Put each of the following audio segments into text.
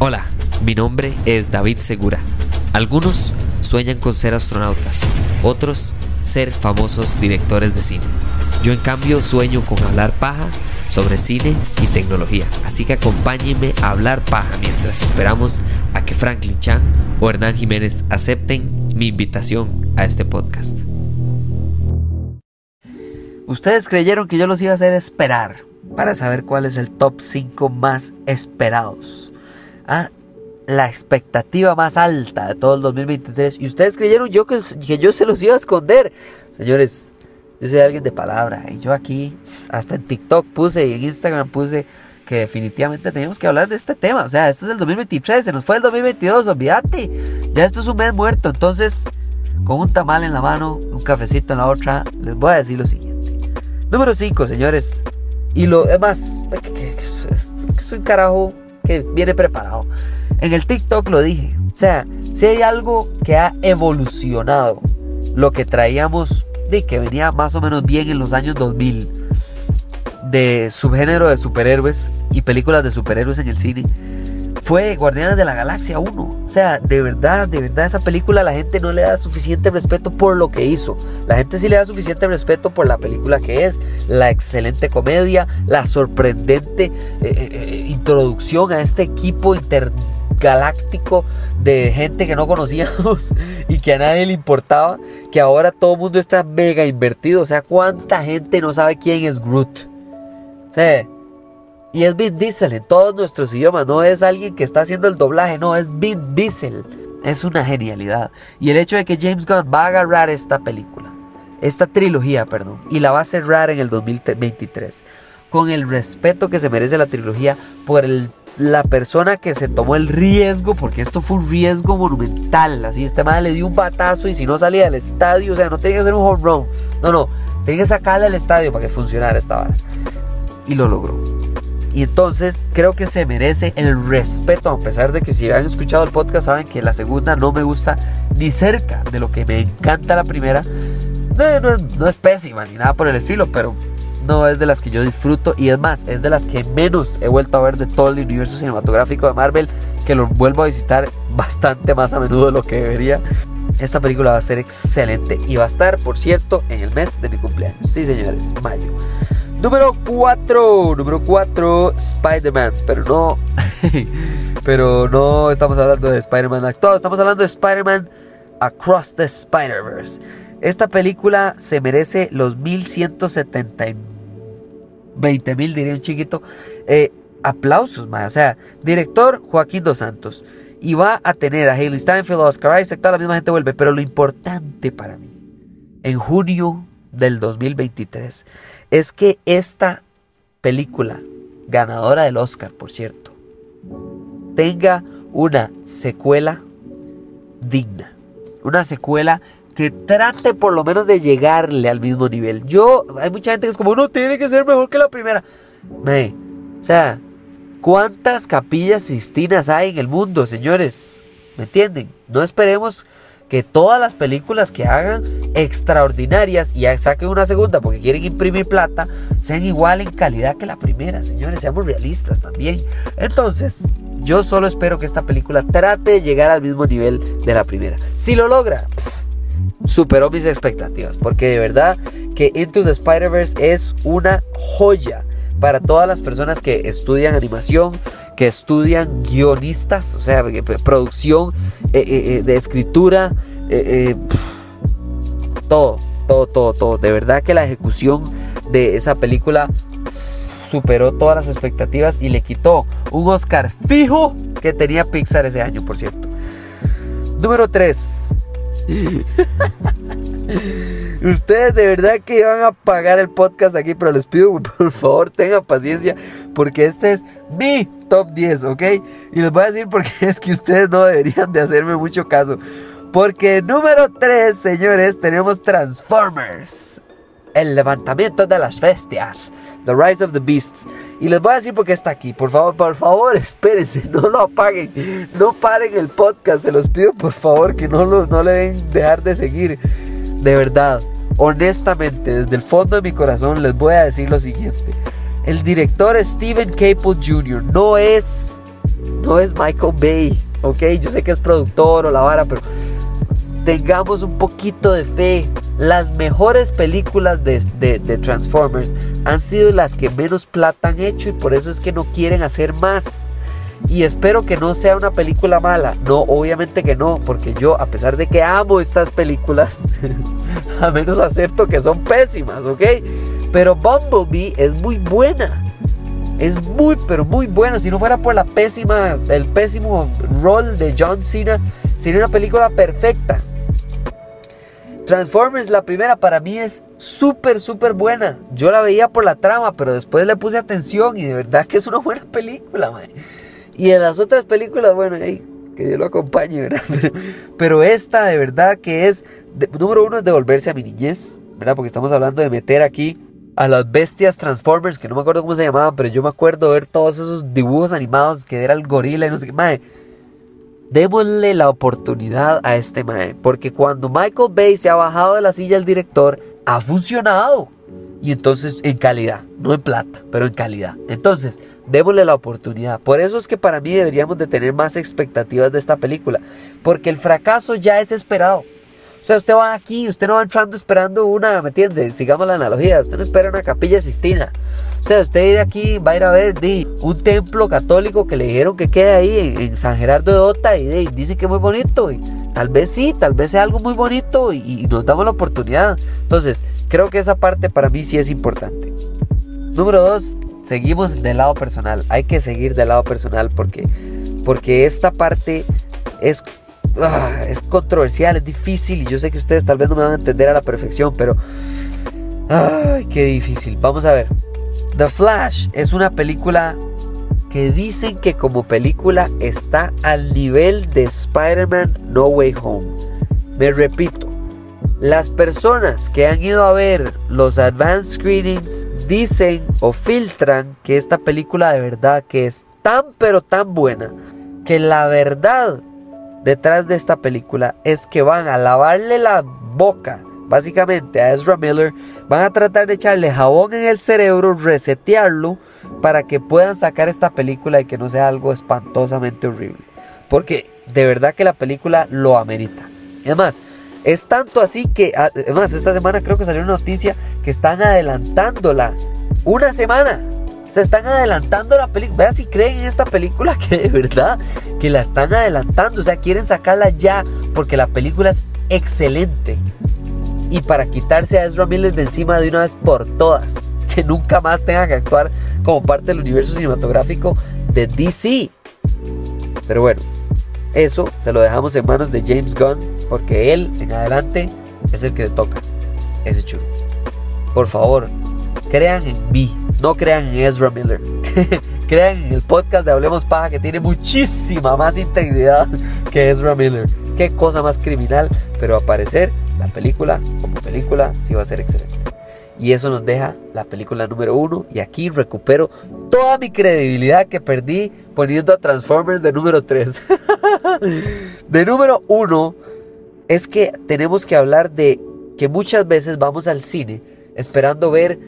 Hola, mi nombre es David Segura. Algunos sueñan con ser astronautas, otros ser famosos directores de cine. Yo en cambio sueño con hablar paja sobre cine y tecnología. Así que acompáñenme a hablar paja mientras esperamos a que Franklin Chan o Hernán Jiménez acepten mi invitación a este podcast. Ustedes creyeron que yo los iba a hacer esperar para saber cuál es el top 5 más esperados. Ah, la expectativa más alta de todo el 2023. Y ustedes creyeron yo que, que yo se los iba a esconder. Señores, yo soy alguien de palabra. Y yo aquí, hasta en TikTok puse y en Instagram puse que definitivamente teníamos que hablar de este tema. O sea, esto es el 2023, se nos fue el 2022, olvídate. Ya esto es un mes muerto. Entonces, con un tamal en la mano, un cafecito en la otra, les voy a decir lo siguiente. Número 5, señores. Y lo demás, es que soy un carajo viene preparado. En el TikTok lo dije. O sea, si hay algo que ha evolucionado, lo que traíamos de que venía más o menos bien en los años 2000 de subgénero de superhéroes y películas de superhéroes en el cine fue Guardianes de la Galaxia 1. O sea, de verdad, de verdad esa película la gente no le da suficiente respeto por lo que hizo. La gente sí le da suficiente respeto por la película que es, la excelente comedia, la sorprendente eh, eh, eh, introducción a este equipo intergaláctico de gente que no conocíamos y que a nadie le importaba, que ahora todo el mundo está mega invertido. O sea, ¿cuánta gente no sabe quién es Groot? O sea, y es Vin Diesel en todos nuestros idiomas. No es alguien que está haciendo el doblaje, no, es Vin Diesel. Es una genialidad. Y el hecho de que James Gunn va a agarrar esta película, esta trilogía, perdón, y la va a cerrar en el 2023, con el respeto que se merece la trilogía por la persona que se tomó el riesgo, porque esto fue un riesgo monumental. Así, este madre le dio un batazo y si no salía del estadio, o sea, no tenía que hacer un home run. No, no, tenía que sacarle al estadio para que funcionara esta vara. Y lo logró. Y entonces creo que se merece el respeto, a pesar de que si han escuchado el podcast saben que la segunda no me gusta ni cerca de lo que me encanta la primera. No, no, es pésima ni nada por el estilo, pero no es de las que yo disfruto y es más, es de las que menos he vuelto a ver de todo el universo cinematográfico de Marvel, que lo vuelvo a visitar bastante más a menudo de lo que debería. Esta película va a ser excelente y va a estar, por cierto, en el mes de mi cumpleaños. Sí, señores, mayo. Número 4, número 4, Spider-Man, pero no, pero no estamos hablando de Spider-Man actual, estamos hablando de Spider-Man Across the Spider-Verse. Esta película se merece los 1170, 20 mil diría un chiquito, eh, aplausos, más. o sea, director Joaquín Dos Santos, y va a tener a Haley Steinfeld, Oscar Isaac, toda la misma gente vuelve, pero lo importante para mí, en junio del 2023 es que esta película, ganadora del Oscar, por cierto, tenga una secuela digna. Una secuela que trate por lo menos de llegarle al mismo nivel. Yo, hay mucha gente que es como, no, tiene que ser mejor que la primera. Me, o sea, ¿cuántas capillas sistinas hay en el mundo, señores? ¿Me entienden? No esperemos que todas las películas que hagan extraordinarias y saquen una segunda porque quieren imprimir plata sean igual en calidad que la primera, señores, seamos realistas también. Entonces, yo solo espero que esta película trate de llegar al mismo nivel de la primera. Si lo logra, superó mis expectativas, porque de verdad que Into the Spider-Verse es una joya para todas las personas que estudian animación, que estudian guionistas, o sea, producción eh, eh, eh, de escritura, todo, todo, todo, todo. De verdad que la ejecución de esa película superó todas las expectativas y le quitó un Oscar fijo que tenía Pixar ese año, por cierto. Número 3. Ustedes de verdad que van a pagar el podcast aquí, pero les pido por favor tengan paciencia porque este es mi top 10, ¿ok? Y les voy a decir porque es que ustedes no deberían de hacerme mucho caso. Porque número 3, señores, tenemos Transformers. El levantamiento de las bestias. The Rise of the Beasts. Y les voy a decir por qué está aquí. Por favor, por favor, espérense. No lo apaguen. No paren el podcast. Se los pido por favor que no, lo, no le den dejar de seguir. De verdad, honestamente, desde el fondo de mi corazón les voy a decir lo siguiente. El director Steven Caple Jr. no es no es Michael Bay, ok, yo sé que es productor o la vara, pero tengamos un poquito de fe. Las mejores películas de, de, Transformers han sido las que menos plata han hecho y por eso es que no quieren hacer más. Y espero que no sea una película mala. No, obviamente que no, porque yo, a pesar de que amo estas películas, a menos acepto que son pésimas, ¿ok? Pero Bumblebee es muy buena. Es muy, pero muy buena. Si no fuera por la pésima, el pésimo rol de John Cena, sería una película perfecta. Transformers, la primera para mí es súper, súper buena. Yo la veía por la trama, pero después le puse atención y de verdad que es una buena película, man. Y en las otras películas, bueno, que Dios lo acompañe, ¿verdad? Pero, esta de verdad que es, número uno, es devolverse a mi niñez, ¿verdad? Porque estamos hablando de meter aquí a las bestias Transformers, que no me acuerdo cómo se llamaban, pero yo me acuerdo ver todos esos dibujos animados que era el gorila y no sé qué. Madre, démosle la oportunidad a este mae, porque cuando Michael Bay se ha bajado de la silla del director, ha funcionado. Y entonces en calidad, no en plata, pero en calidad. Entonces, démosle la oportunidad. Por eso es que para mí deberíamos de tener más expectativas de esta película, porque el fracaso ya es esperado. O sea, usted va aquí, usted no va entrando esperando una, ¿me entiende? Sigamos la analogía, usted no espera una capilla sistina. O sea, usted ir aquí, va a ir a ver di, un templo católico que le dijeron que queda ahí en, San Gerardo de Ota y di, dice que es muy bonito. Y tal vez sí, tal vez sea algo muy bonito y, y nos damos la oportunidad. Entonces, creo que esa parte para mí sí es importante. Número dos, seguimos del lado personal. Hay que seguir del lado personal porque, porque esta parte es, ah, es controversial, es difícil y yo sé que ustedes tal vez no me van a entender a la perfección, pero... Ay, qué difícil. Vamos a ver. The Flash es una película que dicen que como película está al nivel de Spider-Man No Way Home. Me repito, las personas que han ido a ver los advanced screenings dicen o filtran que esta película de verdad que es tan pero tan buena que la verdad detrás de esta película es que van a lavarle la boca básicamente a Ezra Miller, van a tratar de echarle jabón en el cerebro, resetearlo para que puedan sacar esta película y que no sea algo espantosamente horrible. Porque de verdad que la película lo amerita. además, es tanto así que, además, esta semana creo que salió una noticia que están adelantándola una semana. Se están adelantando la película. Vean si creen en esta película que de verdad que la están adelantando. O sea, quieren sacarla ya porque la película es excelente. Y para quitarse a Ezra Miller de encima de una vez por todas. Que nunca más tenga que actuar como parte del universo cinematográfico de DC. Pero bueno, eso se lo dejamos en manos de James Gunn, porque él en adelante es el que le toca ese chulo. Por favor, crean en mí, no crean en Ezra Miller. crean en el podcast de Hablemos Paja que tiene muchísima más integridad que Ezra Miller. Qué cosa más criminal, pero aparecer la película como película sí va a ser excelente. Y eso nos deja la película número uno. Y aquí recupero toda mi credibilidad que perdí poniendo a Transformers de número 3. de número uno es que tenemos que hablar de que muchas veces vamos al cine esperando ver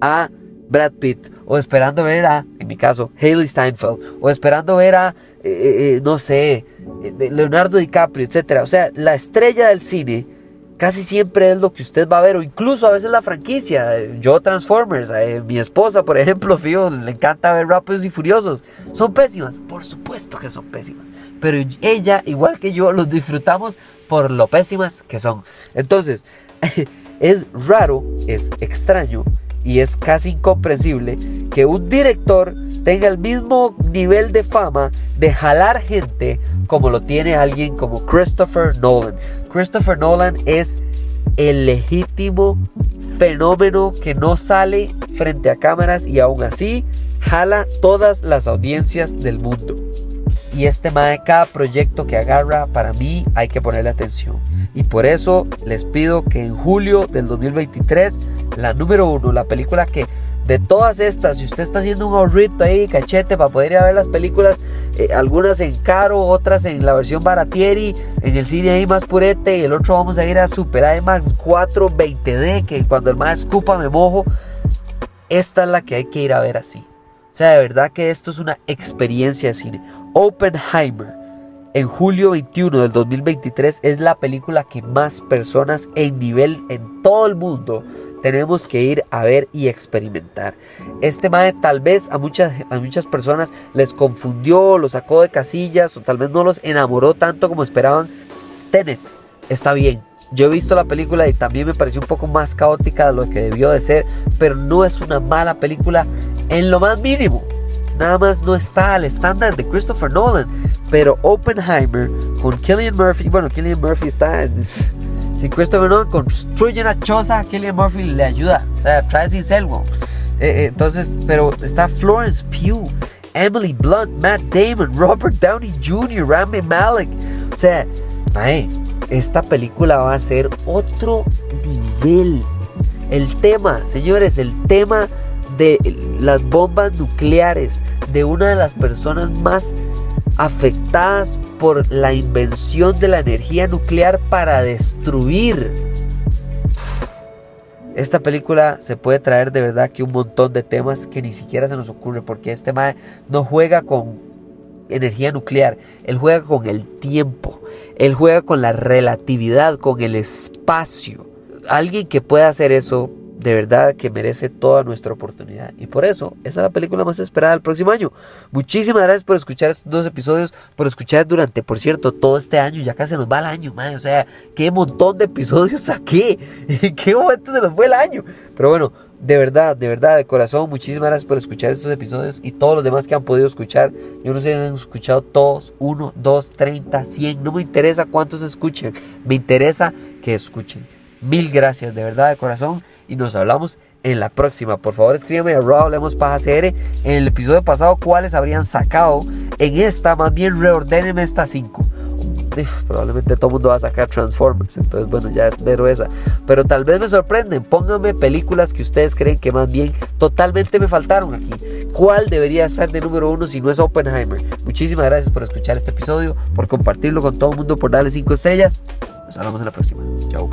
a Brad Pitt o esperando ver a, en mi caso, Haley Steinfeld o esperando ver a, eh, eh, eh, no sé, Leonardo DiCaprio, etc. O sea, la estrella del cine casi siempre es lo que usted va a ver, o incluso a veces la franquicia. Yo Transformers, mi esposa, por ejemplo, fío, le encanta ver Rápidos y Furiosos. ¿Son pésimas? Por supuesto que son pésimas. Pero ella, igual que yo, los disfrutamos por lo pésimas que son. Entonces, es raro, es extraño y es casi incomprensible que un director tenga el mismo nivel de fama de jalar gente como lo tiene alguien como Christopher Nolan. Christopher Nolan es el legítimo fenómeno que no sale frente a cámaras y aún así jala todas las audiencias del mundo. Y este mae, cada proyecto que agarra, para mí hay que ponerle atención. Y por eso les pido que en julio del 2023, la número uno, la película que de todas estas, si usted está haciendo un ahorrito ahí, cachete, para poder ir a ver las películas, eh, algunas en caro, otras en la versión baratieri, en el cine ahí más purete, y el otro vamos a ir a Super IMAX 4 20D, que cuando el más escupa me mojo. Esta es la que hay que ir a ver así. O sea, de verdad que esto es una experiencia de cine. Oppenheimer, en julio 21 del 2023, es la película que más personas en nivel en todo el mundo tenemos que ir a ver y experimentar. Este mae tal vez a muchas, a muchas personas les confundió, lo sacó de casillas o tal vez no los enamoró tanto como esperaban. Tenet está bien. Yo he visto la película y también me pareció un poco más caótica de lo que debió de ser, pero no es una mala película en lo más mínimo. Nada más no está al estándar de Christopher Nolan, pero Oppenheimer con Killian Murphy, bueno, Killian Murphy está si Christopher Nolan construye una choza, Killian Murphy le ayuda. O sea, trae sin selvo. Eh, eh, entonces, pero está Florence Pugh, Emily Blunt, Matt Damon, Robert Downey Jr., Rami Malek. O sea, esta película va a ser otro nivel. El tema, señores, el tema de las bombas nucleares de una de las personas más afectadas por la invención de la energía nuclear para destruir. Esta película se puede traer de verdad que un montón de temas que ni siquiera se nos ocurre porque este mae no juega con energía nuclear, él juega con el tiempo, él juega con la relatividad, con el espacio. Alguien que pueda hacer eso de verdad que merece toda nuestra oportunidad. Y por eso, esa es la película más esperada del próximo año. Muchísimas gracias por escuchar estos dos episodios, por escuchar durante, por cierto, todo este año. Ya casi nos va el año, madre. O sea, qué montón de episodios saqué. ¿En qué momento se nos fue el año? Pero bueno, de verdad, de verdad, de corazón, muchísimas gracias por escuchar estos episodios y todos los demás que han podido escuchar. Yo no sé si han escuchado todos, uno, dos, treinta, cien. No me interesa cuántos escuchen. Me interesa que escuchen. Mil gracias, de verdad, de corazón y nos hablamos en la próxima. Por favor, escríbeme a Raw Hablemos Paja CR en el episodio pasado cuáles habrían sacado. En esta, más bien reordénenme estas 5. Probablemente todo el mundo va a sacar Transformers, entonces bueno, ya espero esa. Pero tal vez me sorprenden, pónganme películas que ustedes creen que más bien totalmente me faltaron aquí. ¿Cuál debería ser de número uno si no es Oppenheimer? Muchísimas gracias por escuchar este episodio, por compartirlo con todo el mundo, por darle 5 estrellas. Nos hablamos en la próxima. Chao.